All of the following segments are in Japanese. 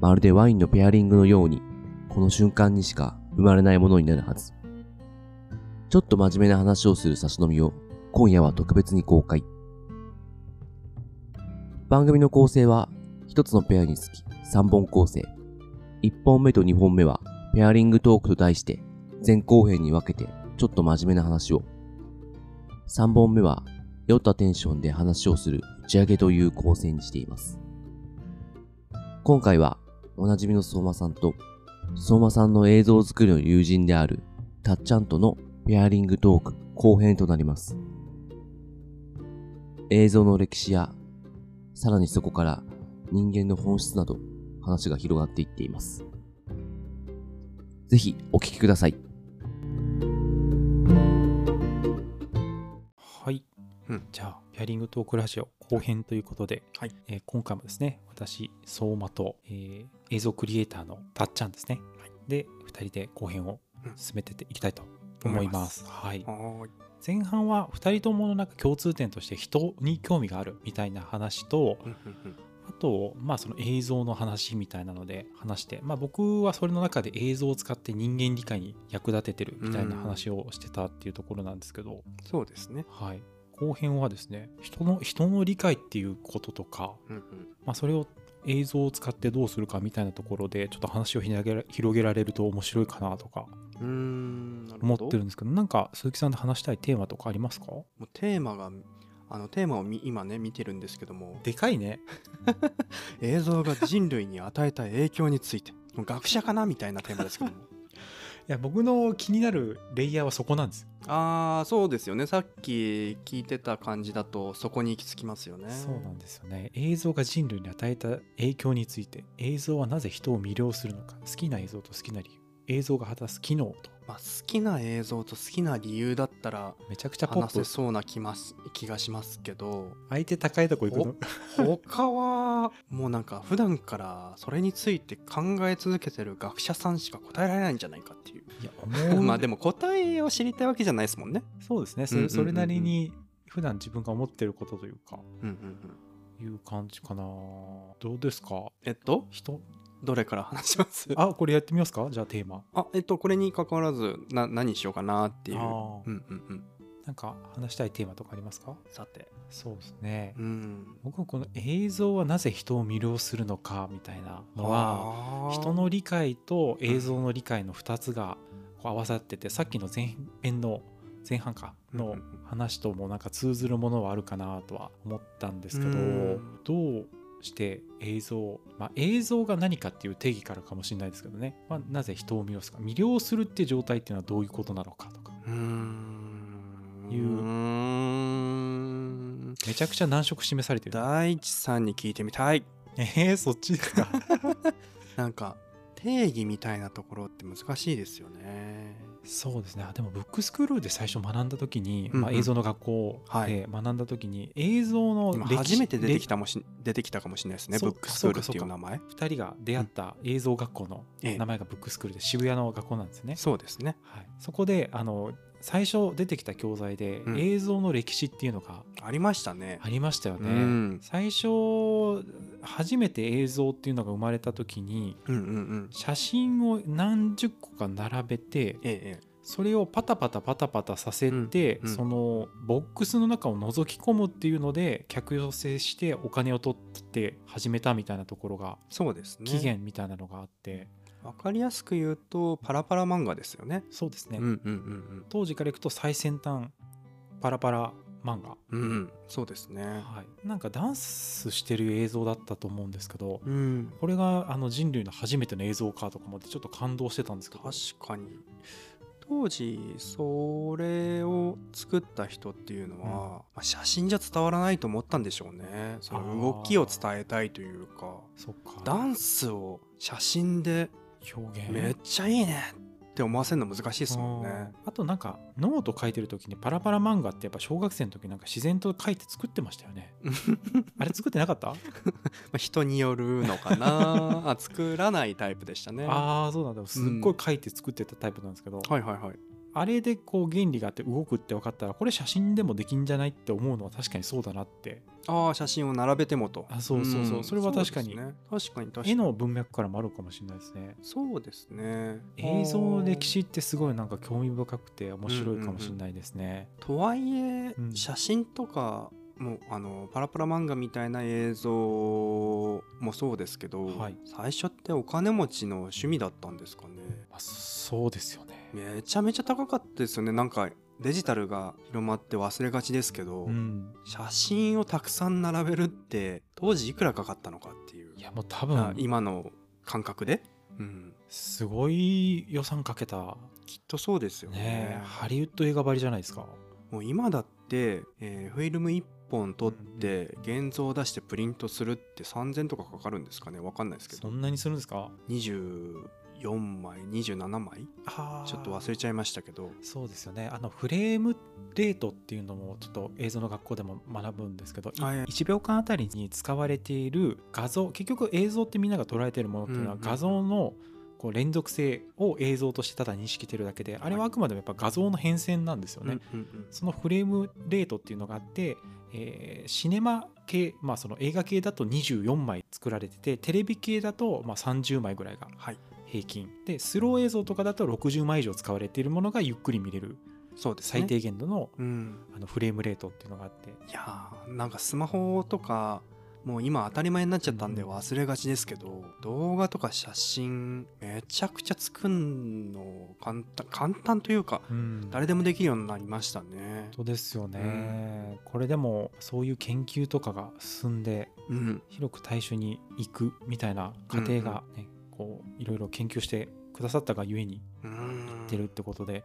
まるでワインのペアリングのようにこの瞬間にしか生まれないものになるはず。ちょっと真面目な話をする差し飲みを今夜は特別に公開。番組の構成は一つのペアにつき3本構成。1本目と2本目はペアリングトークと題して前後編に分けてちょっと真面目な話を。3本目は酔ったテンションで話をする打ち上げという構成にしています。今回はおなじみの相馬さんと相馬さんの映像作りの友人であるたっちゃんとのペアリングトーク後編となります。映像の歴史や、さらにそこから人間の本質など話が広がっていっています。ぜひお聞きください。はい、うんじゃあペアリングトークラジオ後編ということで、はい。えー今回もですね私相馬と、えー映像クリエイターのたっちゃんですね、で2人で後編をうん。進めていきたいと思います,、はい、はーい。前半は2人とものなんか共通点として人に興味があるみたいな話とうんうんうん。あとまあその映像の話みたいなので話してまあ僕はそれの中で映像を使って人間理解に役立ててるみたいな話をしてたっていうところなんですけど、そうですね。はい、後編はですね人の人の理解っていうこととか、うんうん。まあ、それを映像を使ってどうするかみたいなところでちょっと話を広げら広げられると面白いかなとか思。ってるんですけどなんか鈴木さんで話したいテーマとかありますか？もうテーマが、あのテーマをみ今ね見てるんですけども、でかいね。映像が人類に与えた影響について、学者かなみたいなテーマですけども。いや僕の気になるレイヤーはそこなんですよ、ああ、そうですよね。さっき聞いてた感じだとそこに行き着きますよね。そうなんですよね映像が人類に与えた影響について映像はなぜ人を魅了するのか好きな映像と好きな理由映像が果たす機能とまあ、好きな映像と好きな理由だったらめちゃくちゃポップ。話せそうな気ます気がしますけど相手高いとこ行くの？他はもうなんか普段からそれについて考え続けてる学者さんしか答えられないんじゃないかっていう。いや 思う。まあでも答えを知りたいわけじゃないですもんね。そうですね。そうんうんうんうん。れそれなりに普段自分が思ってることというかうんうんうん。いう感じかな。どうですか？えっと？人どれから話します？あこれやってみますか？じゃあテーマ。あえっとこれに関わらずな何しようかなっていう。うんうんうん。なんか話したいテーマとかありますか？さて。そうですね。うん。僕はこの映像はなぜ人を魅了するのかみたいなのはは人の理解と映像の理解の2つがこう合わさっててさっきの前編の前半かのうんうん。うん話ともなんか通ずるものはあるかなとは思ったんですけどうん。どうして映像、まあ、映像が何かっていう定義からかもしれないですけどね、まあ、なぜ人を魅了するか？魅了するっていう状態っていうのはどういうことなのかとか。うーん。いう。めちゃくちゃ難色示されてる。大地さんに聞いてみたい。えー、そっちですか？なんか定義みたいなところって難しいですよねそうですね。あでもブックスクールで最初学んだ時に、まあ、うん。うん映像の学校はい。で学んだ時に映像の初めて出てきれたもし出てきたかもしれないですねブックスクールっていう名前2人が出会った映像学校のええ。名前がブックスクールで渋谷の学校なんですね、そうですね。はい、そこであの最初出てきた教材でうん。映像の歴史っていうのがありましたね。ありましたよね、うん。最初初めて映像っていうのが生まれた時にうんうんうん。写真を何十個か並べてそれをパタパタパタパタさせて、うんうん。そのボックスの中を覗き込むっていうので客寄せしてお金を取って始めたみたいなところがそうですね。期限みたいなのがあって、わかりやすく言うとパラパラ漫画ですよね。そうですね、うんうんうん当時からいくと最先端パラパラ漫画、うんうん。そうですね。はい、なんかダンスしてる映像だったと思うんですけどうん。これがあの人類の初めての映像かとか思ってちょっと感動してたんですけど。確かに。当時それを作った人っていうのは、まあ写真じゃ伝わらないと思ったんでしょうね。その動きを伝えたいというか。ダンスを写真で表現。めっちゃいいねって思わせるの難しいですもんね。あとなんかノート書いてる時にパラパラ漫画ってやっぱ小学生の時なんか自然と書いて作ってましたよね。あれ作ってなかった？まあ人によるのかな。あ作らないタイプでしたね。はああそうなんだ。すっごい書いて作ってたタイプなんですけど、いはいはいあれでこう原理があって動くって分かったらこれ写真でもできんじゃないって思うのは確かにそうだなって。ああ写真を並べてもと。あそうそうそう。んそれは確かに。ね。確かに確かに。絵の文脈からもあるかもしれないですね。そうですね。映像の歴史ってすごいなんか興味深くて面白いかもしれないですね、とはいえ、うん。写真とかもうあのパラパラ漫画みたいな映像もそうですけど、はい。最初ってお金持ちの趣味だったんですかね。まあそうですよねめちゃめちゃ高かったですよね。なんかデジタルが広まって忘れがちですけど、うん。写真をたくさん並べるって当時いくらかかったのかっていう。いやもう多あ分今の感覚で、うん、すごい予算かけた。きっとそうですよね。ねハリウッド映画ばりじゃないですか。もう今だって、えーフィルム1本撮って現像を出してプリントするって3000とかかかるんですかね？わかんないですけど。そんなにするんですか？24枚27枚？あ。ちょっと忘れちゃいましたけど。そうですよね。あのフレームレートっていうのもちょっと映像の学校でも学ぶんですけど、いはい1秒間あたりに使われている画像結局映像ってみんなが捉えているものっていうのは画像のこう連続性を映像としてただ認識してるだけであれはあくまでもやっぱ画像の変遷なんですよね。そのフレームレートっていうのがあって、えーシネマ系、まあ、その映画系だと24枚作られててテレビ系だとまあ30枚ぐらいがはい平均。でスロー映像とかだと60枚以上使われているものがゆっくり見れる。そうですね。最低限度のうん。あのフレームレートっていうのがあって。いやーなんかスマホとかもう今当たり前になっちゃったんでうん。忘れがちですけど、動画とか写真めちゃくちゃ作んの簡単簡単というかうん。誰でもできるようになりましたね。そうですよね、これでもそういう研究とかが進んでうん、広く大衆に行くみたいな過程がね、こういろいろ研究してくださったがゆえにうん出るってことで、ね。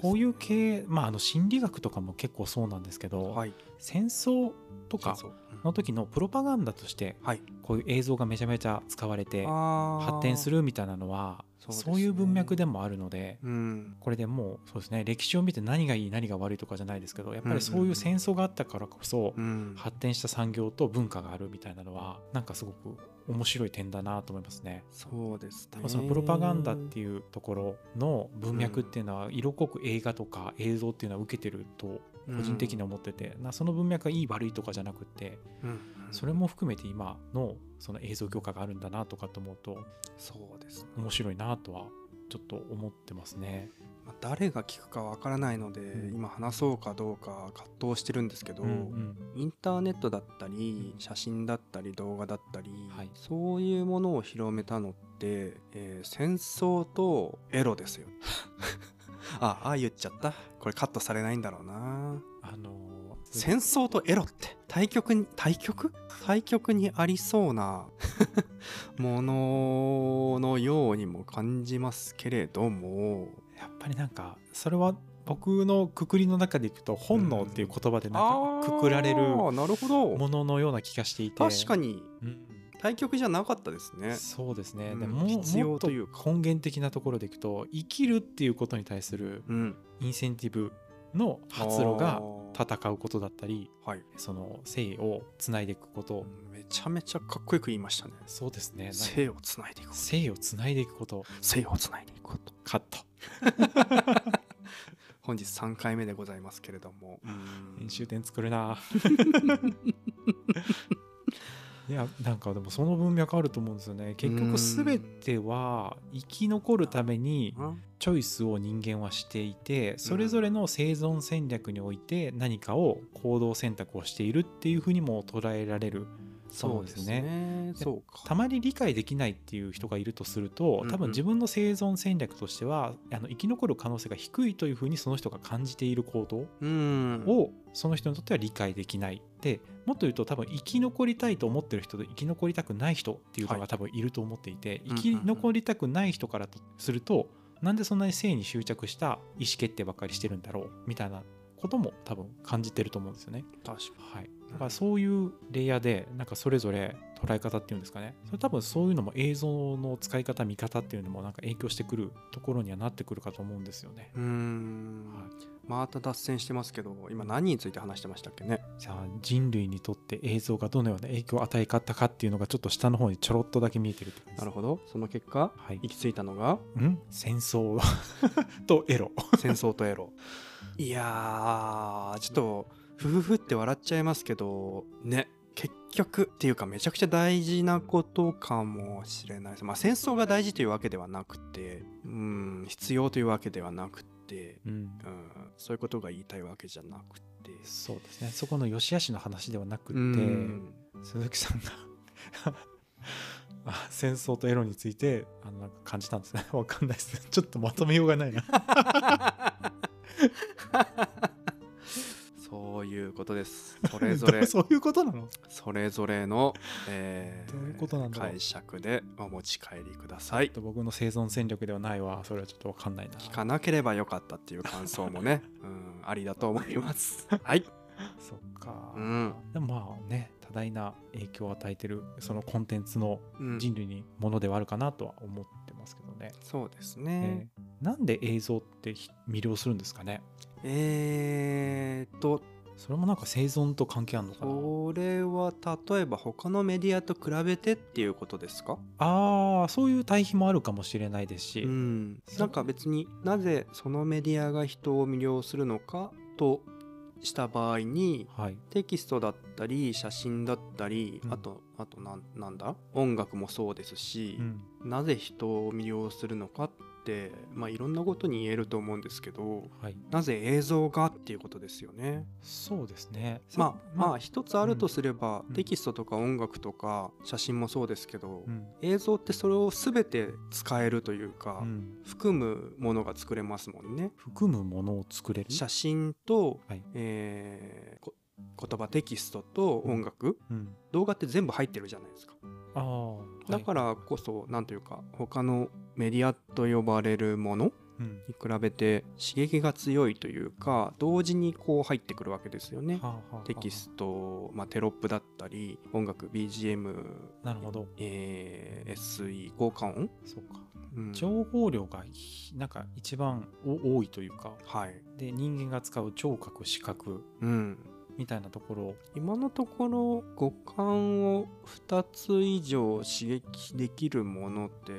こういう系、まあ、あの心理学とかも結構そうなんですけど、はい。戦争とかの時のプロパガンダとしてはい。こういう映像がめちゃめちゃ使われて発発展するみたいなのはそういう文脈でもあるのでうん。これでもうそうですね歴史を見て何がいい何が悪いとかじゃないですけどやっぱりそういう戦争があったからこそうん。発展した産業と文化があるみたいなのはなんかすごく面白い点だなと思いますね。そうですねそのプロパガンダっていうところの文脈っていうのは色濃く映画とか映像っていうのは受けてると個人的に思ってて、なその文脈がいい悪いとかじゃなくてうんそれも含めて今のその映像業界があるんだなとかと思うとそうですね面白いなとはちょっと思ってますね。まあ誰が聞くかわからないので、うん。今話そうかどうか葛藤してるんですけど、うんうん。インターネットだったり写真だったり動画だったり、はい。そういうものを広めたのって、えー戦争とエロですよ。ああ言っちゃった。これカットされないんだろうな。あのー戦争とエロって対極に対極対極にありそうな もののようにも感じますけれどもやっぱりなんかそれは僕のくくりの中でいくと本能っていう言葉でなんかくくられるもののような気がしていて。確かに。うん。対極じゃなかったですね。そうですね、うん。でも必要とというか。根源的なところでいくと生きるっていうことに対するうん。インセンティブの発露が戦うことだったりはい。その性をつないでいくこと、めちゃめちゃかっこよく言いましたね。そうですね。なんか性をつないでいくこと性をつないでいくこと。性をつないでいくこと。カット本日3回目でございますけれども。編集点作るな。いやなんかでもその文脈あると思うんですよね。結局全ては生き残るためにうん。チョイスを人間はしていてそれぞれの生存戦略において何かを行動選択をしているっていうふうにも捉えられるそうですね。そうか。たまに理解できないっていう人がいるとするとうんうん。多分自分の生存戦略としてはあの生き残る可能性が低いというふうにその人が感じている行動うん。をその人にとっては理解できない。でもっと言うと多分生き残りたいと思ってる人と生き残りたくない人っていうのはい。が多分いると思っていて、うんうん生き残りたくない人からとするとなんでそんなに性に執着した意思決定ばっかりしてるんだろうみたいなことも多分感じてると思うんですよね。確かはい、だからそういうレイヤーでなんかそれぞれ捉捉え方っていうんですかね。それ多分そういうのも映像の使い方見方っていうのもなんか影響してくるところにはなってくるかと思うんですよね、うーん。はい、また脱線してますけど今何について話してましたっけね？じゃあ人類にとって映像がどのような影響を与え方かっていうのがちょっと下の方にちょろっとだけ見えてるなるほど。その結果はい。行き着いたのが？ん？戦争。とエロ。戦争とエロ。いやーちょっとふふふって笑っちゃいますけどね結局っていうかめちゃくちゃ大事なことかもしれない。ですまあ戦争が大事というわけではなくてうん必要というわけではなくて、うん。うん、そういうことが言いたいわけじゃなくて。そうですね。そこの良し悪しの話ではなくうてん。鈴木さんが あ戦争とエロについてあのなんか感じたんですね。わかんないですちょっとまとめようがないな いうことです。それぞれそういうことなの？それぞれの、えーどういうことなんだ解釈でお持ち帰りください。僕の生存戦力ではないわ。それはちょっとわかんないな。聞かなければよかったっていう感想もね、うん、ありだと思います。はい。そっか、うん。でもまあね多大な影響を与えてるそのコンテンツのうん。人類にものではあるかなとは思ってますけどね、そうですえねーなんで映像ってひ魅了するんですかね？えー、っとそれもなんか生存と関係あるのかな？それは例えば他のメディアと比べてっていうことですか？ああそういう対比もあるかもしれないですし、うん。なんか別になぜそのメディアが人を魅了するのかとした場合にはい。テキストだったり写真だったり、うん。あとあとなんだ？音楽もそうですしう、ん。なぜ人を魅了するのかってまあいろんなことに言えると思うんですけどはい、なぜ映像がっていうことですよね。そうですね。まあまあ一つあるとすれば、うん。テキストとか音楽とか写真もそうですけど、うん。映像ってそれを全て使えるというか、うん。含むものが作れますもんね。含むものを作れる？写真と、はい。えーこ言葉テキストと音楽、うん、動画って全部入ってるじゃないですか。ああ、はい。だからこそなんというか他のメディアと呼ばれるものうん。に比べて刺激が強いというか同時にこう入ってくるわけですよね。はあはあはあテキスト、まあ、テロップだったり音楽 BGM、なるほど。えー SE 効果音、そうか。うん。情報量がひなんか一番お多いというか。はい、で人間が使う聴覚視覚。うん、みたいなところ今のところ五感を2つ以上刺激できるものって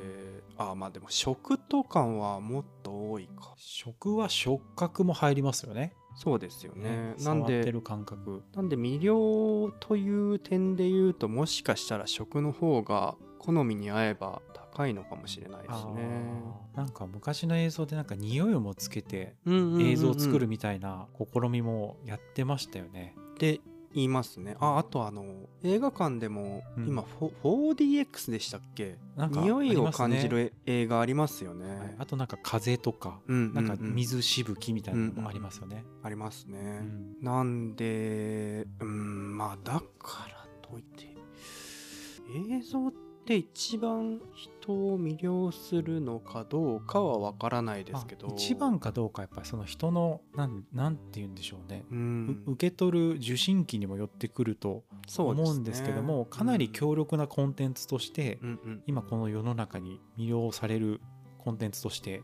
あまあでも食と感はもっと多いか。食は触覚も入りますよね。そうですよね。なん触ってでる感覚。なんで魅了という点で言うともしかしたら食の方が好みに合えば高いのかもしれないですね。なんか昔の映像でなんか匂いもつけてうんうんうんうん。映像を作るみたいな試みもやってましたよね、って言いますね。ああとあの映画館でもうん。今、フォ 4DX でしたっけ？なんか匂いを感じる映画ありますよね、はい。あとなんか風とかうんなんかうう水しぶきみたいなのもありますよね、ありますね、うん。なんでうんまあだからといって映像って一番人を魅了するのかどうかはわからないですけど。まあ一番かどうかやっぱりその人のなんなんて言うんでしょうね、ううん受け取る受信機にもよってくるとそう思うんですけども、かなり強力なコンテンツとして、うんうん。今この世の中に魅了されるコンテンツとして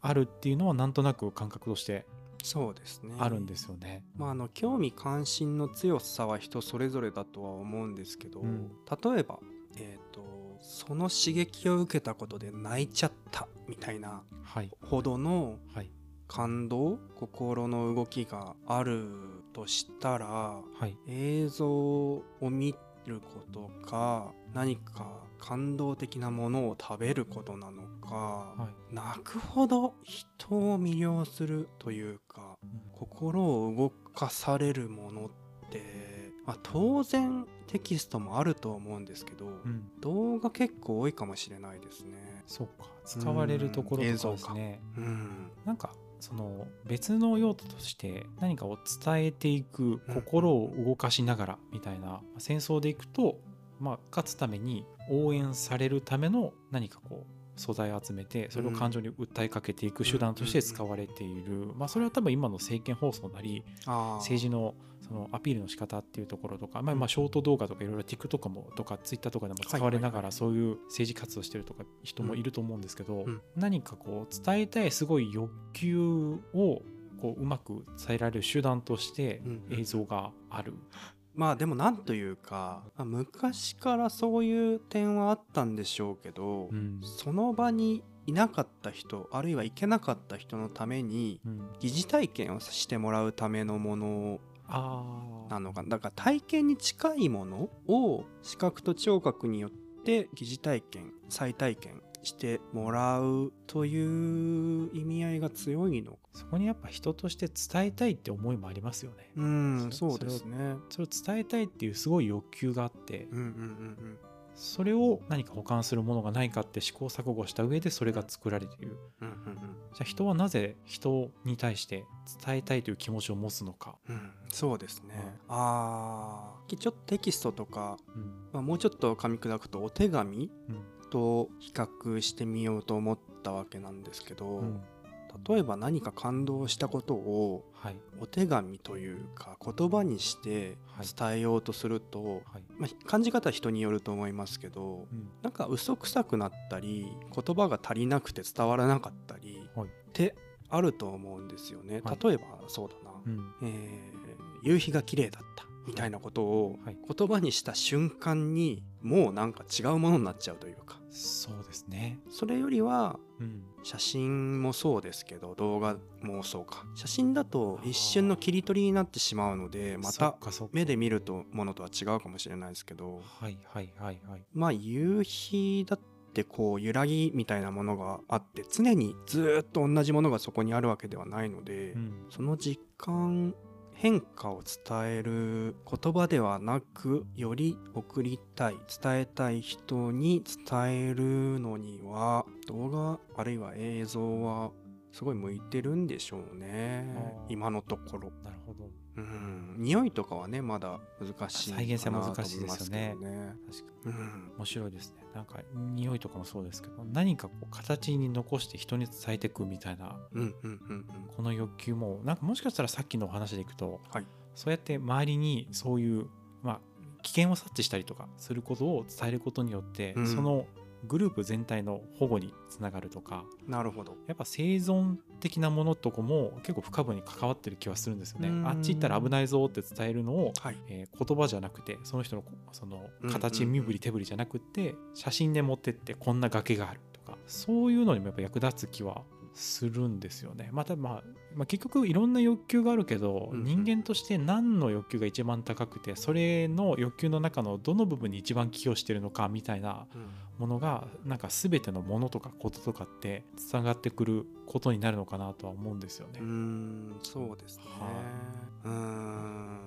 あるっていうのはなんとなく感覚としてそうですね。あるんですよね。まあ、あの興味関心の強さは人それぞれだとは思うんですけど、うん。例えば、えー、とその刺激を受けたことで泣いちゃったみたいなはい。ほどのはい。感動心の動きがあるとしたらはい。映像を見ることか何か感動的なものを食べることなのか、はい。泣くほど人を魅了するというか心を動かされるものって、まあ、当然テキストもあると思うんですけど、うん、動画結構多いかもしれないですね。そうか使われるところとかですね。うん、なんかその別の用途として何かを伝えていく心を動かしながらみたいな戦争でいくと、まあ、勝つために応援されるための何かこう素材を集めてそれを感情に訴えかけていく手段として使われている、まあ、それは多分今の政見放送なり政治のそのアピールの仕方っていうところとか、まあ、まあショート動画とかいろいろ TikTok もとか Twitter とかでも使われながらそういう政治活動してるとか人もいると思うんですけど、うん。何かこう伝えたいすごい欲求をこううまく伝えられる手段として映像がある。まあでもなんというかまあ昔からそういう点はあったんでしょうけど、うん。その場にいなかった人あるいは行けなかった人のためにうん。疑似体験をしてもらうためのものなのかな。だから体験に近いものを視覚と聴覚によって疑似体験再体験してもらうという意味合いが強いのかそこにやっぱ人として伝えたいって思いもありますよね。うんそそうですね。それを伝えたいっていうすごい欲求があって。うんうんうんそれを何か保管するものがないかって試行錯誤した上でそれが作られている。うんうんうん。じゃあ人はなぜ人に対して伝えたいという気持ちを持つのか。うんうんそうですね。ああちょっとテキストとか、うん。まあ、もうちょっと噛み砕くとお手紙うん。と比較してみようと思ったわけなんですけど、うん例えば何か感動したことをはい。お手紙というか言葉にしてはい。伝えようとすると、はい。まあ、感じ方は人によると思いますけどうん。なんか嘘くさくなったり言葉が足りなくて伝わらなかったりはい。ってあると思うんですよね。はい。例えばそうだな、うん。えー夕日が綺麗だったみたいなことをはい。言葉にした瞬間にもうなんか違うものになっちゃうというか。そうですね。それよりはうん。写真もそうですけど動画もそうか。写真だと一瞬の切り取りになってしまうのでまそた目で見るとものとは違うかもしれないですけど。はいはいはい。はい。まあ夕日だってこう揺らぎみたいなものがあって常にずーっと同じものがそこにあるわけではないので、うん。その実感変化を伝える言葉ではなくより送りたい伝えたい人に伝えるのには動画あるいは映像はすごい向いてるんでしょうね。今のところ。なるほど。うん。匂いとかはねまだ難しい再現性難しいですよね。と思います確かけどねうん面白いですね。なんか匂いとかもそうですけど何かこう形に残して人に伝えていくみたいなうんうんうんうん。この欲求もなんかもしかしたらさっきのお話でいくと、はい。そうやって周りにそういう、まあ、危険を察知したりとかすることを伝えることによって、うん。そのグループ全体の保護につながるとかなるほど。やっぱ生存的なものとかも結構深部に関わってる気はするんですよね。うん。あっち行ったら危ないぞって伝えるのを、はい。えー言葉じゃなくてその人のこそのうん形身振り手振りじゃなくて写真で持ってってこんな崖があるとかそういうのにもやっぱ役立つ気はするんですよね。また、まあ、まあ結局いろんな欲求があるけど、うんうん。人間として何の欲求が一番高くてそれの欲求の中のどの部分に一番寄与してるのかみたいなうんものがなんか全てのものとかこととかってつながってくることになるのかなとは思うんですよね。うー。んそうですね。はうーん。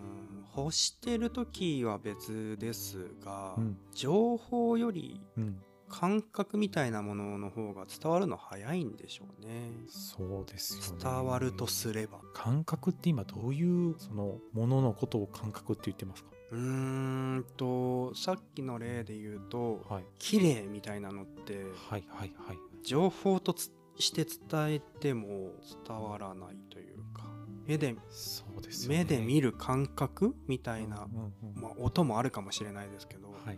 欲してる時は別ですが、うん。情報よりうん、感覚みたいなものの方が伝わるの早いんでしょうね。そうですよね。伝わるとすれば。感覚って今どういうそのもののことを感覚って言ってますか？うーんとさっきの例で言うとはい。綺麗みたいなのってはいはいはい。情報とつして伝えても伝わらないというか目でそうですよね。目で見る感覚みたいな、うんうんうん。まあ、音もあるかもしれないですけど、はいはい。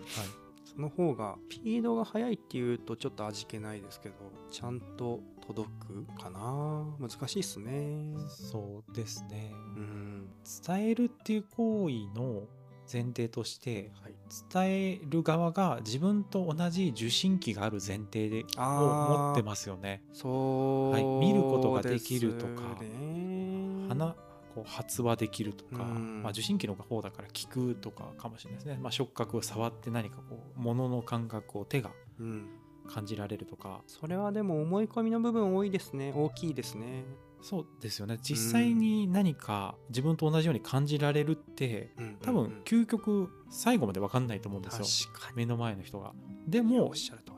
その方がスピードが速いっていうとちょっと味気ないですけどちゃんと届くかな？難しいっすね。そうですね。うん。伝えるっていう行為の前提としてはい。伝える側が自分と同じ受信機がある前提でを持ってますよね。そうはい。見ることができるとかですね鼻こう発話できるとか、うん。まあ、受信機の方だから聞くとかかもしれないですね、まあ、触覚を触って何かこう物の感覚を手がうん。感じられるとか。それはでも思い込みの部分多いですね。大きいですねそうですよね。実際に何か自分と同じように感じられるって多うんうん。分究極最後まで分かんないと思うんですよ。目の前の人が。でおも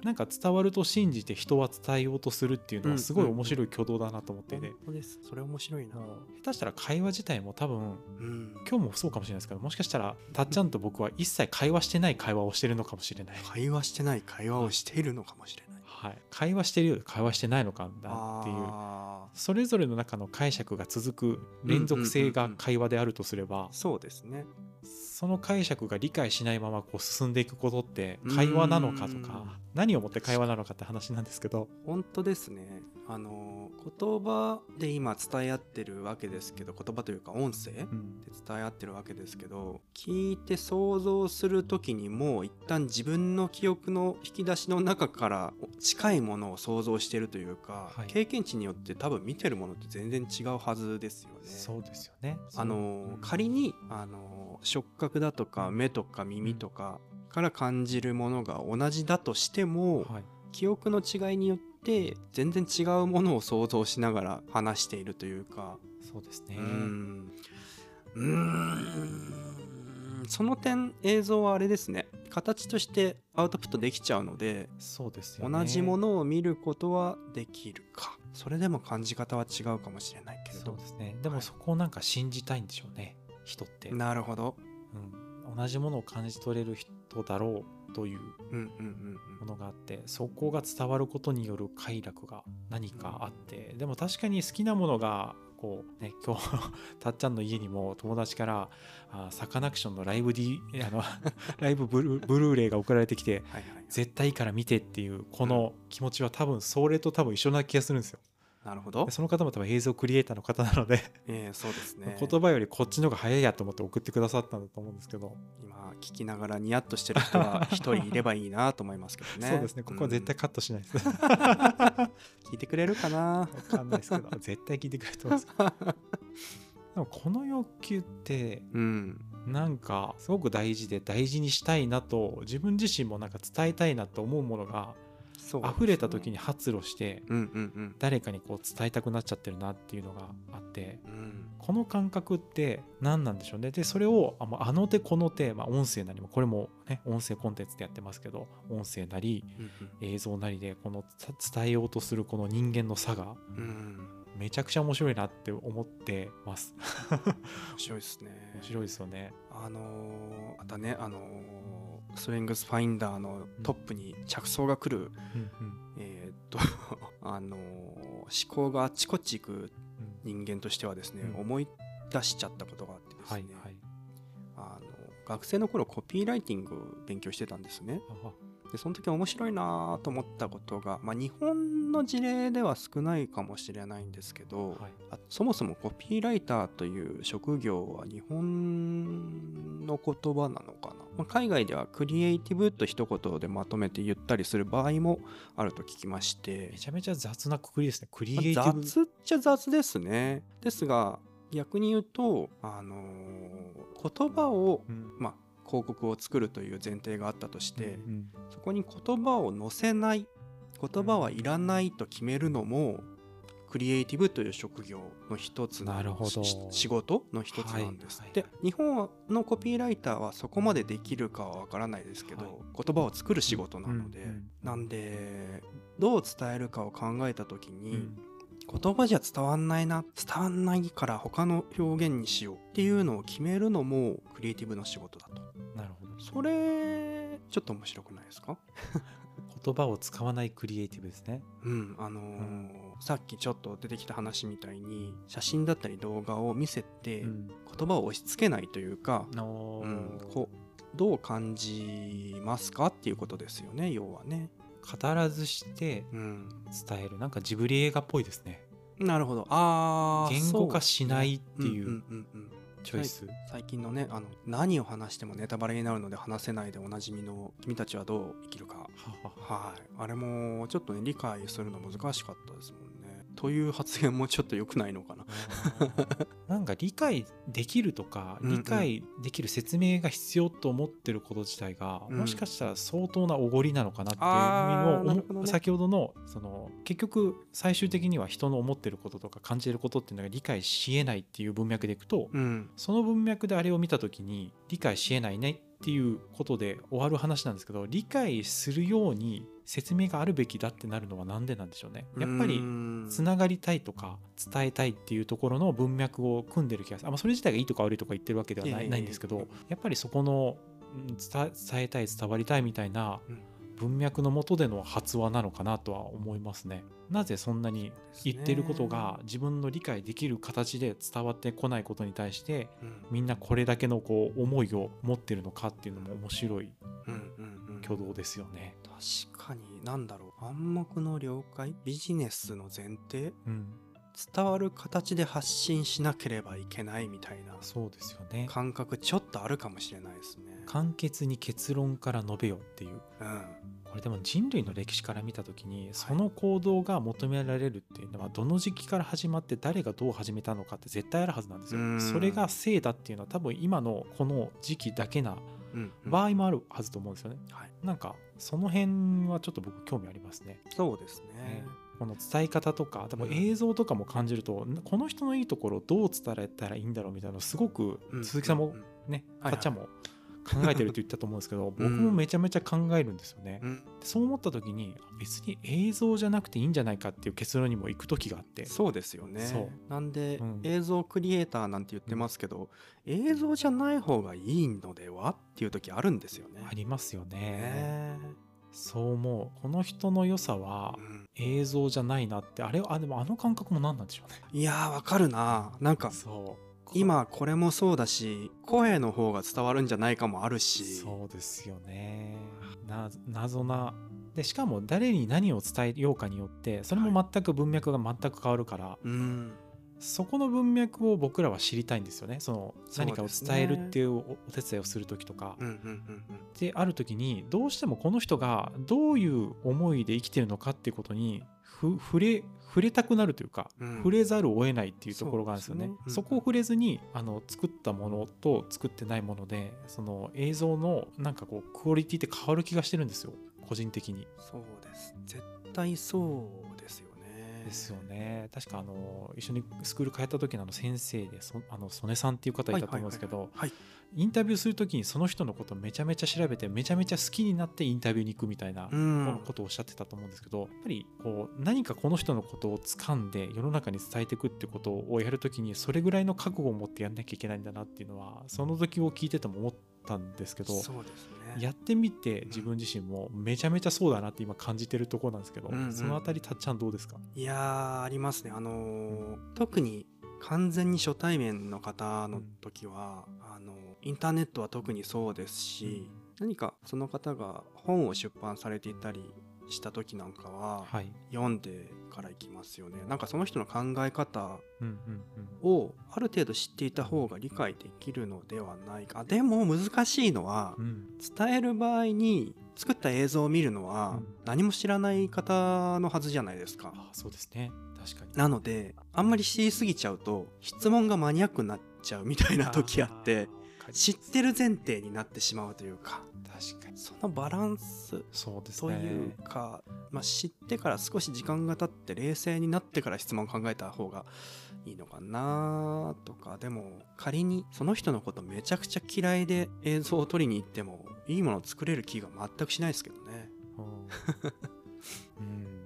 なんか伝わると信じて人は伝えようとするっていうのはすごい面白い挙動だなと思って。いて本当です。それ面白いな。下手したら会話自体も多分うん。今日もそうかもしれないですけどもしかしたらたっちゃんと僕は一切会話してない会話をしてるのかもしれない。会話してない会話をしているのかもしれないはい、会話してるようで会話してないのかなっていう。あそれぞれの中の解釈が続く連続性が会話であるとすれば。ーそうですねその解釈が理解しないままこう進んでいくことって会話なのかとうんか何をもって会話なのかって話なんですけど。本当ですね。あの言葉で今伝え合ってるわけですけど言葉というか音声でうん。伝え合ってるわけですけど聞いて想像する時にもう一旦自分の記憶の引き出しの中から近いものを想像してるというか、はい。経験値によって多分見てるものって全然違うはずですよね。そうですよね。あのうん。仮にあの触覚だとか目とか耳とかから感じるものが同じだとしても、はい。記憶の違いによって全然違うものを想像しながら話しているというか。そうですね。うーん。うーん。その点映像はあれですね。形としてアウトプットできちゃうのでそうですよね。同じものを見ることはできるか。それでも感じ方は違うかもしれないけれど。そうですね。ではいもそこをなんか信じたいんでしょうね人って、なるほど。うん、同じものを感じ取れる人だろうといううんうんうんものがあってそこが伝わることによる快楽が何かあってでも確かに好きなものがこうね今日 たっちゃんの家にも友達からあサカナクションのライブ D あの ライブブルーレイが送られてきてはい。絶対いいから見てっていうこの気持ちは多分それと多分一緒な気がするんですよなるほど。でその方も多分映像クリエイターの方なのでえーそうですね。言葉よりこっちの方が早いやと思って送ってくださったんだと思うんですけど、今聞きながらニヤッとしてる人は一人いればいいなと思いますけどね。そうですね。ここは絶対カットしないです、うん。聞いてくれるかな？わかんないですけど。絶対聞いてくれると思います。でもこの欲求ってうん。なんかすごく大事で大事にしたいなと自分自身もなんか伝えたいなと思うものがそう。ね溢れた時に発露して誰かにこう伝えたくなっちゃってるなっていうのがあってうん。うんこの感覚って何なんでしょうね。でそれをあの手この手、まあ、音声なりもこれもね音声コンテンツでやってますけど音声なりうん映像なりでこのつ伝えようとするこの人間の差がうん。うんめちゃくちゃ面白いなって思ってます。面白いですね。面白いですよね。あのーまたねあのースウィングスファインダーのトップに着想が来る、えーっと あのー思考があっちこっち行くうん人間としてはですね、うん。思い出しちゃったことがあってですね、あの学生の頃コピーライティングを勉強してたんですね。あでその時面白いなと思ったことが、まあ、日本の事例では少ないかもしれないんですけど、はい。あそもそもコピーライターという職業は日本の言葉なのかな、まあ、海外ではクリエイティブと一言でまとめて言ったりする場合もあると聞きまして。めちゃめちゃ雑なくくりですね。クリエまあイティブ、雑っちゃ雑ですね。ですが逆に言うと、あのー言葉を、うん。まあ、広告を作るという前提があったとして、うん。そこに言葉を載せない言葉はいらないと決めるのもクリエイティブという職業の一つのなるほど。し仕事の一つなんです。はい日本のコピーライターはそこまでできるかはわからないですけど、はい。言葉を作る仕事なので、うんうんなんでどう伝えるかを考えた時に、うん。言葉じゃ伝わんないな伝わんないから他の表現にしようっていうのを決めるのもクリエイティブの仕事だと。なるほど。それちょっと面白くないですか？言葉を使わないクリエイティブですね。うんあのーんさっきちょっと出てきた話みたいに写真だったり動画を見せてうん。言葉を押し付けないというか、のうん、こうどう感じますかっていうことですよね要はね。語らずしてうん、伝える。なんかジブリ映画っぽいですね。なるほど。あー言語化しないっていうチョイス、最近のねあの何を話してもネタバレになるので話せないでおなじみの「君たちはどう生きるか」はい。あれもちょっとね理解するの難しかったですもんね。という発言もちょっと良くないのかな。なんか理解できるとかうんうん。理解できる説明が必要と思ってること自体が、うん。もしかしたら相当なおごりなのかなっていうあーなのを先ほどのその結局最終的には人の思ってることとか感じることっていうのが理解しえないっていう文脈でいくと、うん。その文脈であれを見た時に理解しえないねっていうことで終わる話なんですけど理解するように説明があるべきだってなるのはなんでなんでしょうね。やっぱりつながりたいとか伝えたいっていうところの文脈を組んでる気がする。あ、まあ、それ自体がいいとか悪いとか言ってるわけではない,、んですけどやっぱりそこのうん伝伝えたい伝わりたいみたいなうん。文脈の下での発話なのかなとは思いますね。なぜそんなに言ってることが自分の理解できる形で伝わってこないことに対してうん。みんなこれだけのこう思いを持ってるのかっていうのも面白い挙動ですよね。確かに何だろう。暗黙の了解？ビジネスの前提？うん、伝わる形で発信しなければいけないみたいなそうですよね。感覚ちょっとあるかもしれないですね。簡潔に結論から述べよっていう。うん、これでも人類の歴史から見た時にその行動が求められるっていうのはどの時期から始まって誰がどう始めたのかって絶対あるはずなんですよ。うん。それが正だっていうのは多分今のこの時期だけな場合もあるはずと思うんですよね。はい、なんかその辺はちょっと僕興味ありますね。そうですね。ね。この伝え方とか多分映像とかも感じるとこの人のいいところをどう伝えたらいいんだろうみたいなのすごくうん。鈴木さんもうん。ねはいはい。かっちゃんも考えてるって言ったと思うんですけどうん。僕もめちゃめちゃ考えるんですよね。うん。そう思った時に別に映像じゃなくていいんじゃないかっていう結論にも行く時があって。そうですよね。なんで、うん。映像クリエイターなんて言ってますけど、映像じゃない方がいいのではっていう時あるんですよね。ありますよね。ね。そう思う。この人の良さはうん。映像じゃないなって。あれあでもあの感覚も何なんでしょうね。いやーわかるななんかそう今これもそうだし声の方が伝わるんじゃないかもあるし。そうですよね。な謎な。でしかも誰に何を伝えようかによってそれも全く文脈が全く変わるから、うん。そこの文脈を僕らは知りたいんですよね。その何かを伝えるっていうおお手伝いをする時とか、である時にどうしてもこの人がどういう思いで生きてるのかっていうことにふ触れ触れたくなるというか、うん。触れざるを得ないっていうところがあるんですよね。そね。うん。そこを触れずにあの作ったものと作ってないものでその映像のなんかこうクオリティって変わる気がしてるんですよ。個人的に。そうです。絶対そうですよね。ですよね。確かあの一緒にスクール通った時のあの先生でそあの曽根さんっていう方いたと思うんですけどはいインタビューする時にその人のことめちゃめちゃ調べてめちゃめちゃ好きになってインタビューに行くみたいなうん。ことをおっしゃってたと思うんですけどやっぱりこう何かこの人のことを掴んで世の中に伝えていくってことをやるときにそれぐらいの覚悟を持ってやんなきゃいけないんだなっていうのはその時を聞いてても思ったんですけどそうですね。やってみて自分自身もめちゃめちゃそうだなって今感じてるところなんですけど、うんうん。そのあたりたっちゃんどうですか？いやーありますね。あのー特に完全に初対面の方の時は、あのインターネットは特にそうですし、何かその方が本を出版されていたりした時なんかは、はい。読んでからいきますよねなんかその人の考え方うんうんうん。をある程度知っていた方が理解できるのではないかでも難しいのはうん、伝える場合に作った映像を見るのはうん何も知らない方のはずじゃないですか。あそうですね。確かに。なのであんまり知りすぎちゃうと質問がマニアックになっちゃうみたいな時あって知ってる前提になってしまうというか確かに。そのバランスそうですね。というか、まあ、知ってから少し時間が経って冷静になってから質問を考えた方がいいのかなとかでも仮にその人のことめちゃくちゃ嫌いで映像を撮りに行ってもいいものを作れる気が全くしないですけどねうん。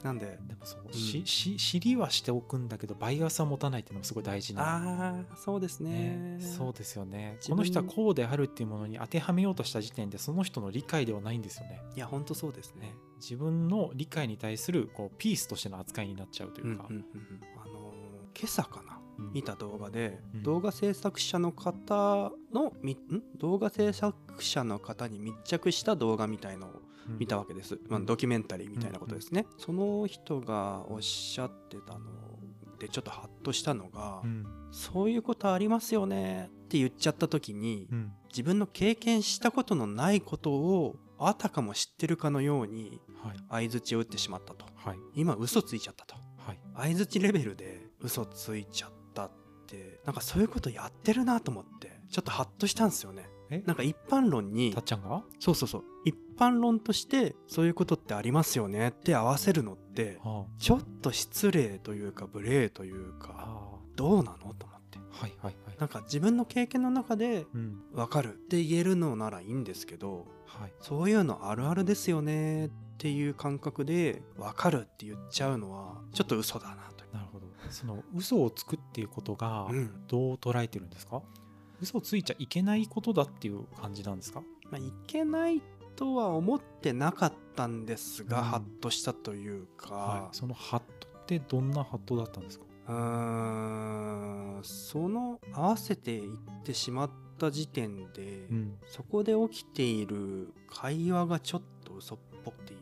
うんなんで？でもそう、ん。しし知りはしておくんだけどバイアスは持たないっていうのもすごい大事な、ああそうですね。ね、そうですよね。この人はこうであるっていうものに当てはめようとした時点でその人の理解ではないんですよね。いやほんとそうですね。ね自分の理解に対するこうピースとしての扱いになっちゃうというか、うんうんうんうん。あのー今朝かな？うん。見た動画で、うん。動画制作者の方のみん？動画制作者の方に密着した動画みたいのをうん見たわけです、まあ、ドキュメンタリーみたいなことですね、その人がおっしゃってたのでちょっとハッとしたのが、うん。そういうことありますよねって言っちゃった時に、うん。自分の経験したことのないことをあたかも知ってるかのようにはい。相づちを打ってしまったと。はい。今嘘ついちゃったと。はい。相づちレベルで嘘ついちゃったってなんかそういうことやってるなと思ってちょっとハッとしたんですよね。えなんか一般論にたっちゃんが？そうそうそう。一般論としてそういうことってありますよね。って合わせるのってはちょっと失礼というか無礼というあかあどうなの？と思って。ーはいはいはい。なんか自分の経験の中でうん。分かる。って言えるのならいいんですけどはい。そういうのあるあるですよね。っていう感覚で分かるって言っちゃうのはちょっと嘘だなとなるほど。その嘘をつくっていうことがうん。どう捉えてるんですか？嘘をついちゃいけないことだっていう感じなんですか？まあ、いけないっとは思ってなかったんですが、うん。ハッとしたというか、はい、そのハットってどんなハットだったんですか？うーん。その合わせていってしまった時点で、うん。そこで起きている会話がちょっと嘘っぽくって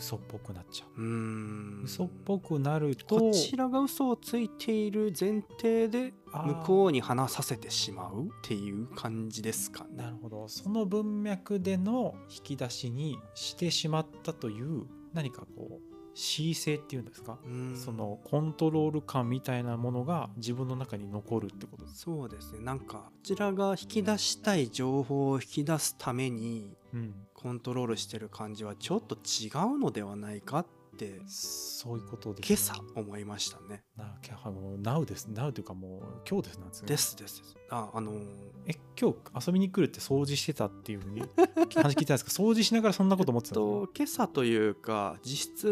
嘘っぽくなっちゃう。う嘘っぽくなるとこちらが嘘をついている前提で向こうに話させてしまう？っていう感じですかね。なるほど。その文脈での引き出しにしてしまったという何かこう恣意性っていうんですか、そのコントロール感みたいなものが自分の中に残るってことです、そうですね。なんかこちらが引き出したい情報を引き出すためにうん、コントロールしてる感じはちょっと違うのではないかってそういうことです、今朝思いましたね。なあの Now です Now というかもう今日ですなんですね。ですですです。ああのーえ今日遊びに来るって掃除してたっていうふうに 話聞いたんですか掃除しながらそんなこと思ってたんですか？と今朝というか実質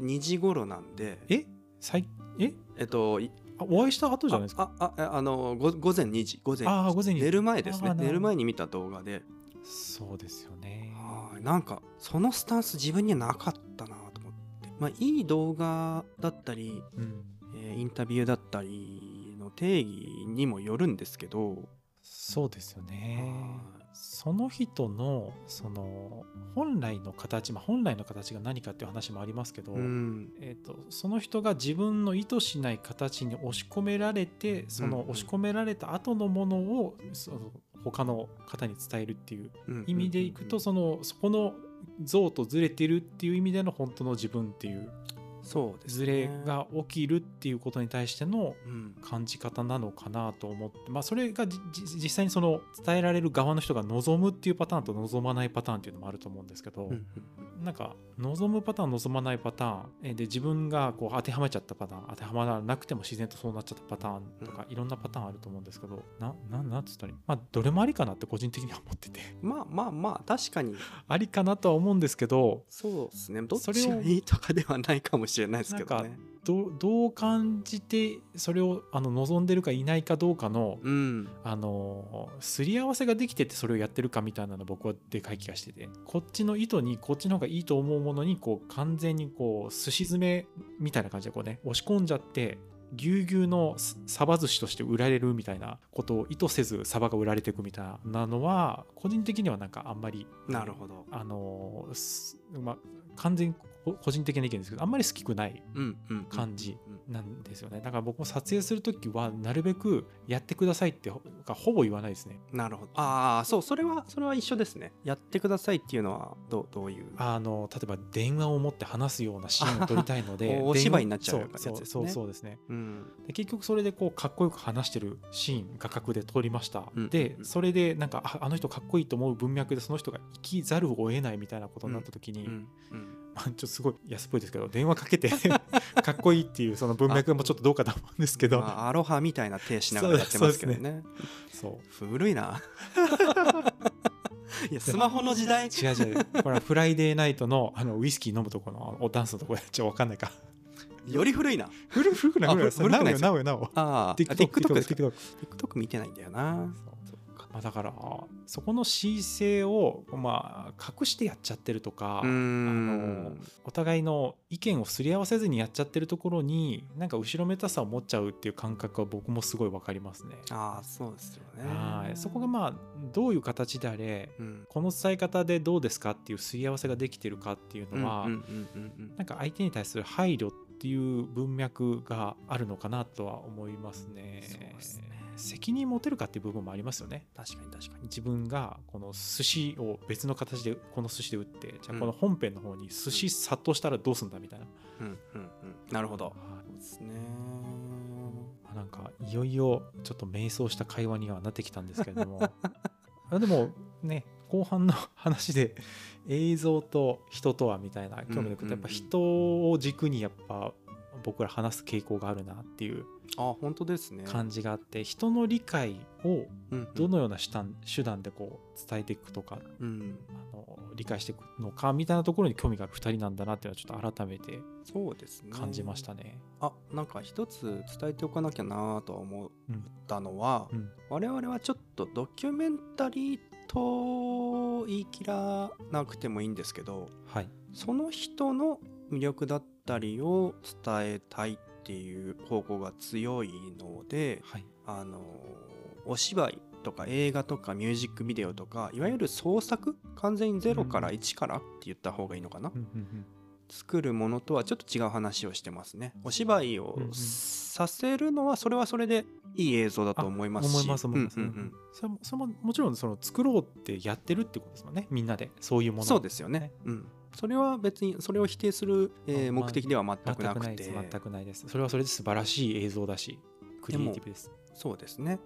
2時頃なんで。え？最え？えっとお会いした後じゃないですか？ああああのご午前2時午前ああ午前に寝る前ですね。寝る前に見た動画で。そうですよね。はいなんかそのスタンス自分にはなかったなと思って。まあいい動画だったり、うん。えーインタビューだったりの定義にもよるんですけど、そうですよね。はい。その人のその本来の形、まあ、本来の形が何かっていう話もありますけど、うん。えー、とその人が自分の意図しない形に押し込められてその押し込められた後のものをその他の方に伝えるっていううん意味でいくとうんそのそこの像とずれてるっていう意味での本当の自分っていうそうずれが起きるっていうことに対してのうん。感じ方なのかなと思って、まあ、それが実際にその伝えられる側の人が望むっていうパターンと望まないパターンっていうのもあると思うんですけど、うなんか望むパターン望まないパターンえで自分がこう当てはまっちゃったパターン当てはまらなくても自然とそうなっちゃったパターンとか、いろんなパターンあると思うんですけどなななんつったらまあどれもありかなって個人的には思ってて。まあまあまあ確かに。ありかなとは思うんですけどそうですね。どっちがいいとかではないかもしれないですけどね。どうどう感じてそれをあの望んでるかいないかどうかのうん。あのすり合わせができててそれをやってるかみたいなの僕はでかい気がしてて。こっちの意図にこっちの方がいいと思うものにこう完全にこうすし詰めみたいな感じでこうね押し込んじゃってぎゅうぎゅうのすサバ寿司として売られるみたいなことを意図せずサバが売られていくみたいなのは個人的にはなんかあんまりなるほど。あのすまあ完全にこ個人的な意見ですけどあんまり好きくない感じうんなんですよね。だから僕も撮影する時はなるべくやってくださいってほがほぼ言わないですね。なるほど。ああそうそれはそれは一緒ですね。やってくださいっていうのはどうどういう？あの例えば電話を持って話すようなシーンを撮りたいので おお芝居になっちゃうやつですね。そうそうそうですね。うん。で結局それでこうかっこよく話してるシーン画角で撮りました、うんでそれでなんかああの人かっこいいと思う文脈でその人が生きざるを得ないみたいなことになった時に、うんうんまあ、ちょっとすごい安っぽいですけど電話かけて かっこいいっていうその文脈もちょっとどうかと思うんですけど。まあアロハみたいな手しながらやってますけどそうね。そう。古いな。いやスマホの時代。違う違う。これはフライデーナイトのあのウイスキー飲むとこのおダンスのとこやっちゃ分かんないか。より古いな。古古くないあ古くないなおよなおよなおああ TikTok TikTok TikTok TikTok 見てないんだよなまあ、だからそこの恣意性を、まあ、隠してやっちゃってるとかあん。のお互いの意見をすり合わせずにやっちゃってるところになんか後ろめたさを持っちゃうっていう感覚は僕もすごい分かりますね。ああそうですよね。はい。そこがまあどういう形であれうん。この伝え方でどうですかっていうすり合わせができてるかっていうのは、なんか相手に対する配慮っていう文脈があるのかなとは思いますね。そうですね責任持てるかっていう部分もありますよね。確かに確かに。自分がこの寿司を別の形でこの寿司で打ってじゃうんあこの本編の方に寿司殺到したらどうすんだみたいな、うんうんうん。なるほど。はいそうですね。まあなんかいよいよちょっと迷走した会話にはなってきたんですけれども。あでもね後半の話で映像と人とはみたいな興味のくうんうんうんやっぱ人を軸にやっぱ僕ら話す傾向があるなっていうあ本当ですね。感じがあって人の理解をうんどのような手段手段でこう伝えていくとかうんあの理解していくのかみたいなところに興味がある2人なんだなっていうのはちょっと改めてそうですね。感じましたね。あなんか一つ伝えておかなきゃなとは思ったのは、うん。我々はちょっとドキュメンタリーとと言い切らなくてもいいんですけどはい。その人の魅力だったりを伝えたいっていう方向が強いのではい。あのお芝居とか映画とかミュージックビデオとかいわゆる創作完全に0からうん1からって言った方がいいのかな、うんうんうん。作るものとはちょっと違う話をしてますね。お芝居をさせるのはそれはそれでいい映像だと思いますし。思います思います、うんうんうん。それもそれももちろんその作ろうってやってるってことですもんねみんなで。そういうものそうですよね、うん、それは別にそれを否定する、えーあまあ目的では全くなくて。全くないです。全くないですそれはそれで素晴らしい映像だしクリエイティブです。そうですね。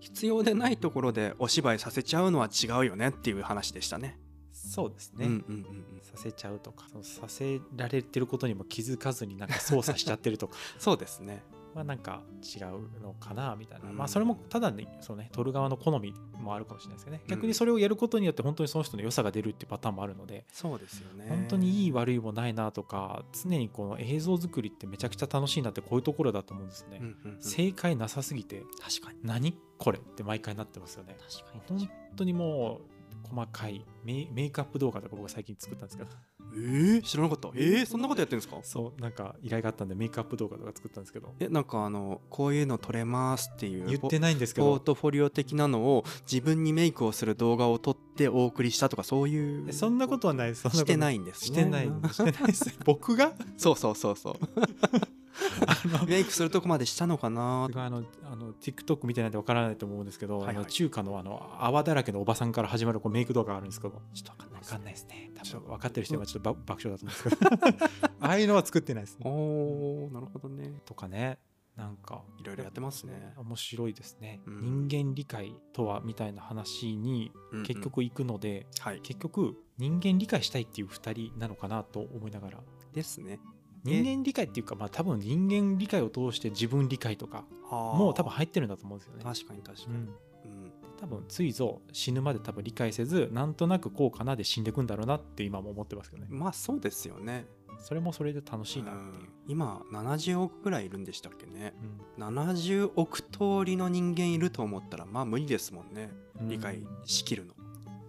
必要でないところでお芝居させちゃうのは違うよねっていう話でしたね。そうですね、うんうんうんうん。させちゃうとか。させられてることにも気づかずになんか操作しちゃってるとか。そうですね。はなんか違うのかなみたいな、うん。まあそれもただねそうね撮る側の好みもあるかもしれないですけどね。うん。逆にそれをやることによって本当にその人の良さが出るっていうパターンもあるのでそうですよね。本当にいい悪いもないなとか常にこの映像作りってめちゃくちゃ楽しいなってこういうところだと思うんですね、うんうんうん。正解なさすぎて確かに。何これって毎回なってますよね。確か本当にもう細かいメイメイクアップ動画とか僕最近作ったんですけどえー、知らなかった。えー、そんなことやってるんですか？そうなんか依頼があったんでメイクアップ動画とか作ったんですけど。えなんかあのこういうの撮れますっていう言ってないんですけど。ポートフォリオ的なのを自分にメイクをする動画を撮ってお送りしたとかそういうえそんなことはないですそんしてないんですね。してないしてないです。僕が？そうそうそうそう。メイクするとこまでしたのかなあのあの TikTok 見てないんでわからないと思うんですけど、はいはい。あの中華のあの泡だらけのおばさんから始まるこうメイク動画があるんですけど。ちょっとわかんないですね多分。分かってる人はちょっと。ば爆笑だと思うんですけど。ああいうのは作ってないですね。おーなるほどね。とかねなんかいろいろやってますね。面白いですね、うん。人間理解とはみたいな話にうんうん。結局行くので、はい。結局人間理解したいっていう2人なのかなと思いながら。ですね人間理解っていうかまあ多分人間理解を通して自分理解とかも多分入ってるんだと思うんですよね。確かに確かに、うん、うん。多分ついぞ死ぬまで多分理解せずなんとなくこうかなで死んでいくんだろうなって今も思ってますけどね。まあそうですよね。それもそれで楽しいなっていう。うん、今70億ぐらいいるんでしたっけね。うん。70億通りの人間いると思ったらまあ無理ですもんね。うん。理解しきるの、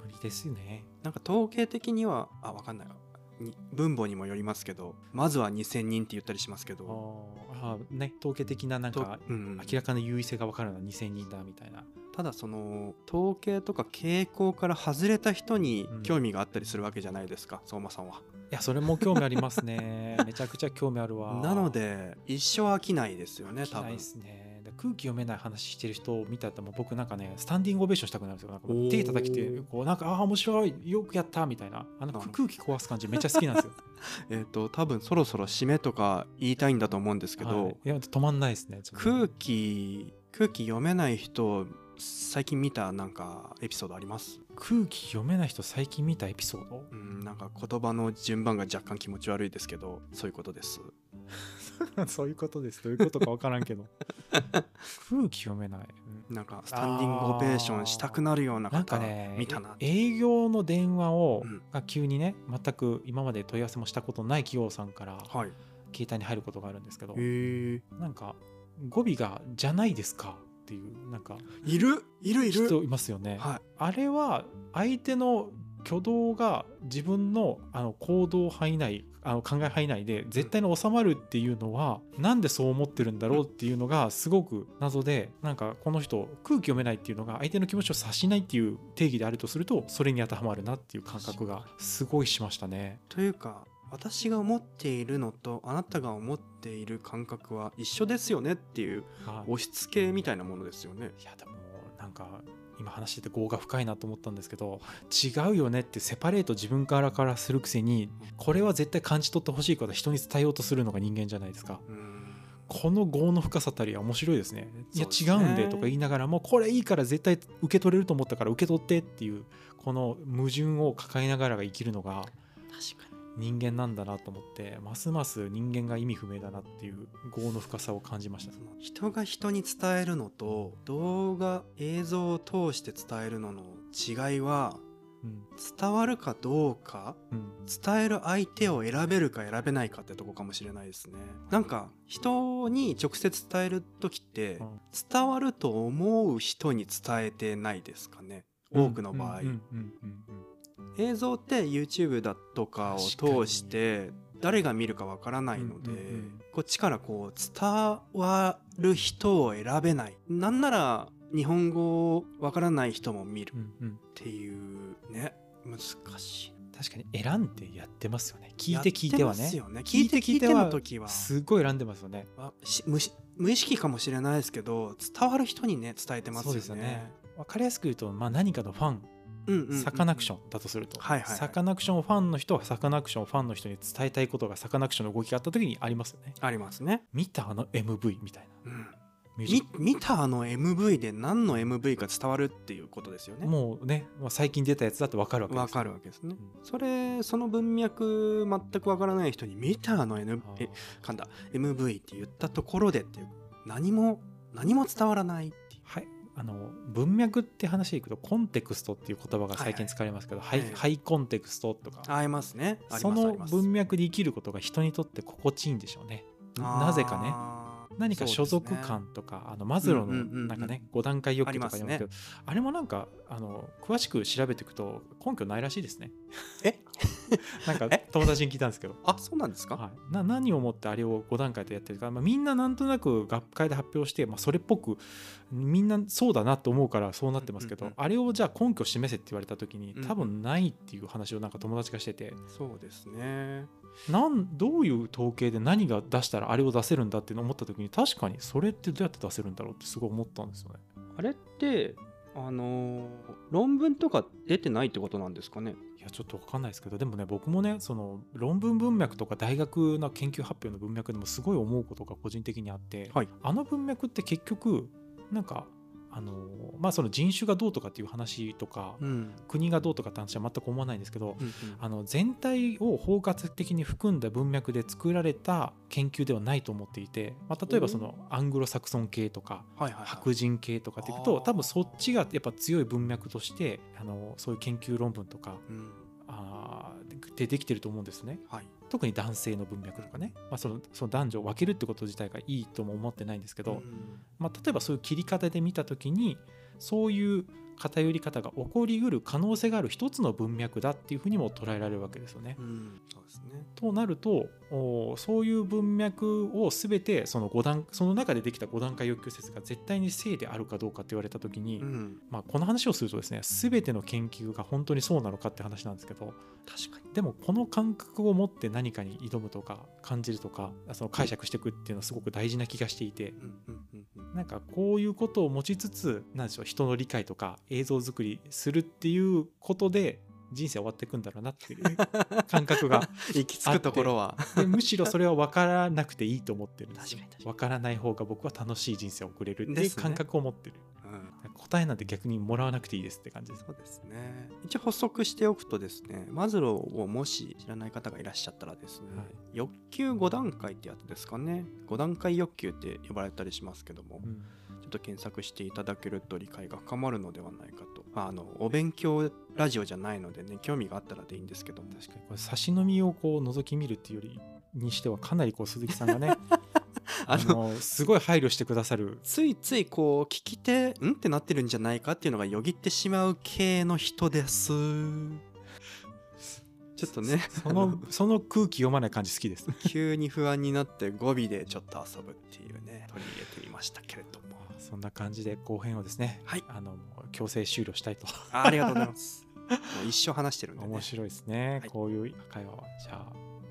無理ですよね。なんか統計的にはあわかんないに分母にもよりますけどまずは2000人って言ったりしますけあどーあーね統計的ななんとかうん。明らかな優位性が分かるのは2000人だみたいな。ただその統計とか傾向から外れた人にうん。興味があったりするわけじゃないですか、相馬さんは。いやそれも興味ありますね。めちゃくちゃ興味あるわ。なので一生飽きないですよね多分飽きないで。すね。で空気読めない話してる人を見たらもう僕なんかねスタンディングオベーションしたくなるんですよ。なんか手叩きてこうなんかああー面白いよくやったみたいな。あの空気壊す感じめっちゃ好きなんですよ。えっ、と多分そろそろ締めとか言いたいんだと思うんですけど、はい。いや止まんないですね空気空気読めない人最近見たなんかエピソードあります？空気読めない人最近見たエピソード？うんなんか言葉の順番が若干気持ち悪いですけどそういうことです。そういうことですどういうことか分からんけど 空気読めない、うんなんかスタンディングオベーションしたくなるようななんか方ね見たな。営業の電話を、うんが急にね全く今まで問い合わせもしたことない企業さんからはい。携帯に入ることがあるんですけど。なんか語尾が「じゃないですか」っていうなんかいる？いるいる。人いますよね。はい。あれは相手の挙動が自分のあの行動範囲内あの考え範囲内で絶対に収まるっていうのは、なんでそう思ってるんだろうっていうのがすごく謎でなんかこの人空気読めないっていうのが相手の気持ちを察しないっていう定義であるとするとそれに当てはまるなっていう感覚がすごいしましたね。というか私が思っているのとあなたが思っている感覚は一緒ですよねっていうはい押し付けみたいなものですよね。いやでもなんか今話してて業が深いなと思ったんですけど違うよねってセパレート自分からからするくせにこれは絶対感じ取ってほしいことは人に伝えようとするのが人間じゃないですか。うん。この業の深さたりは面白いですね。いや違うんでとか言いながらもこれいいから絶対受け取れると思ったから受け取ってっていうこの矛盾を抱えながらが生きるのが確かに。人間なんだなと思ってますます人間が意味不明だなっていう業の深さを感じました。人が人に伝えるのと動画映像を通して伝えるのの違いはうん。伝わるかどうかうん。伝える相手を選べるか選べないかってとこかもしれないですね。なんか人に直接伝える時ってうん。伝わると思う人に伝えてないですかね。多くの場合、映像って YouTube だとかを通して誰が見るかわからないので、こっちからこう伝わる人を選べない。なんなら日本語わからない人も見るっていうね難しい。確かに選んでやってますよね。聞いて聞いてはね。ね。聞いて聞いての時は。すごい選んでますよね。あし無し無意識かもしれないですけど伝わる人にね伝えてますよね。分かりやすく言うと、まあ、何かのファンサカナクションだとすると、はいはいはい。サカナクションファンの人はサカナクションファンの人に伝えたいことがサカナクションの動きがあった時にありますよね。ありますね、見たあの MV みたいな。うん、ミュージッみ見たあの MV で何の MV か伝わるっていうことですよクね。もうね、まあ、最近出たやつだって分かるわけです。よわかるわけですね、うん。それその文脈全くわからない人に見たあの N え噛んだ MV って言ったところでっていう何も何も伝わらないっていう。はいあの文脈って話でいくとコンテクストっていう言葉が最近使われますけど、ハイはい。はいハイコンテクストとか。ありますね。その文脈で生きることが人にとって心地いいんでしょうね。なぜかね何か所属感とか、あのマズローうんうんうんうん。のなんかね、5段階欲求とかあり言いますけどあれもなんかあの詳しく調べていくと根拠ないらしいですね。え？なんかえ？友達に聞いたんですけど。あそうなんですか、はい、な何をもってあれを5段階でやってるか、まあ、みんななんとなく学会で発表して、まあ、それっぽくみんなそうだなと思うからそうなってますけど、うんうんうんあれをじゃあ根拠示せって言われた時にうん。多分ないっていう話をなんか友達がしてて、そうですねなんどういう統計で何が出したらあれを出せるんだって思った時に確かにそれってどうやって出せるんだろうってすごい思ったんですよね。あれってあのー論文とか出てないってことなんですかね？いやちょっと分かんないですけどでもね僕もねその論文文脈とか大学の研究発表の文脈でもすごい思うことが個人的にあって、はいあの文脈って結局なんかあのまあその人種がどうとかっていう話とか、うん。国がどうとかって話は全く思わないんですけど、うんうん。あの全体を包括的に含んだ文脈で作られた研究ではないと思っていて、まあ、例えばそのアングロサクソン系とか白人系とかっていくと多分そっちがやっぱ強い文脈としてあのそういう研究論文とかうんあーでできてると思うんですね。はい。特に男性の文脈とかね、まあ、そのその男女を分けるってこと自体がいいとも思ってないんですけど、うん。まあ、例えばそういう切り方で見た時にそういう偏り方が起こりうる可能性がある一つの文脈だっていうふうにも捉えられるわけですよね。うんそうですね。となるとおそういう文脈を全てその5段その中でできた5段階欲求説が絶対に正であるかどうかって言われた時に、うん。まあ、この話をするとですね全ての研究が本当にそうなのかって話なんですけど確かに。でもこの感覚を持って何かに挑むとか感じるとかその解釈していくっていうのはすごく大事な気がしていてうんうん。なんかこういうことを持ちつつなんでしょう人の理解とか映像作りするっていうことで人生終わっていくんだろうなっていう 感覚が行き着くところは。でむしろそれは分からなくていいと思ってるんです分からない方が僕は楽しい人生を送れるっていう感覚を持ってる、うん。答えなんて逆にもらわなくていいですって感じです。そうですね。一応補足しておくとですねマズローをもし知らない方がいらっしゃったらですね、はい。欲求5段階ってやつですかね。5段階欲求って呼ばれたりしますけども、うんと検索していただけると理解が深まるのではないかと。まああのお勉強ラジオじゃないのでね興味があったらでいいんですけども。確かに。これ差し飲みをこう覗き見るっていうよりにしてはかなりこう鈴木さんがね あのすごい配慮してくださる。ついついこう聞き手んってなってるんじゃないかっていうのがよぎってしまう系の人です。ちょっとね。そのその空気読まない感じ好きです。急に不安になって語尾でちょっと遊ぶっていうね取り入れてみましたけれどもそんな感じで後編をですね、はい。あの強制終了したいと。あありがとうございます。もう一生話してるんで、ね、面白いですね、はい。こういう会話は。じゃ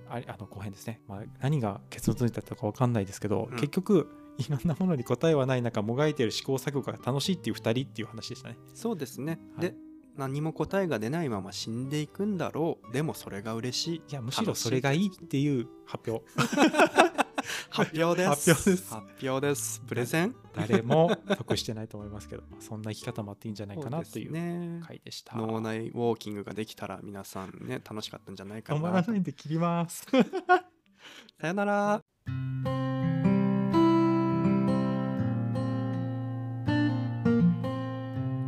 ああれあの後編ですね、まあ、何が結論にだったか分かんないですけど、うん。結局いろんなものに答えはない中もがいている試行錯誤が楽しいっていう2人っていう話でしたね。そうですね、はい。で何も答えが出ないまま死んでいくんだろう。でもそれが嬉しい。いやむしろそれがいいっていう発表 発表です。発表です。発表です。プレゼン？誰も得してないと思いますけどそんな生き方もあっていいんじゃないかなというね。回でした、脳内ウォーキングができたら皆さんね楽しかったんじゃないか止まならないんで切ります。さよなら。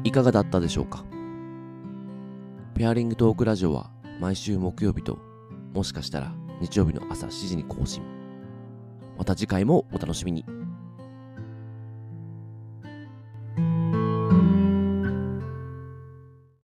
いかがだったでしょうか？ペアリングトークラジオは毎週木曜日と、もしかしたら日曜日の朝7時に更新。また次回もお楽しみに。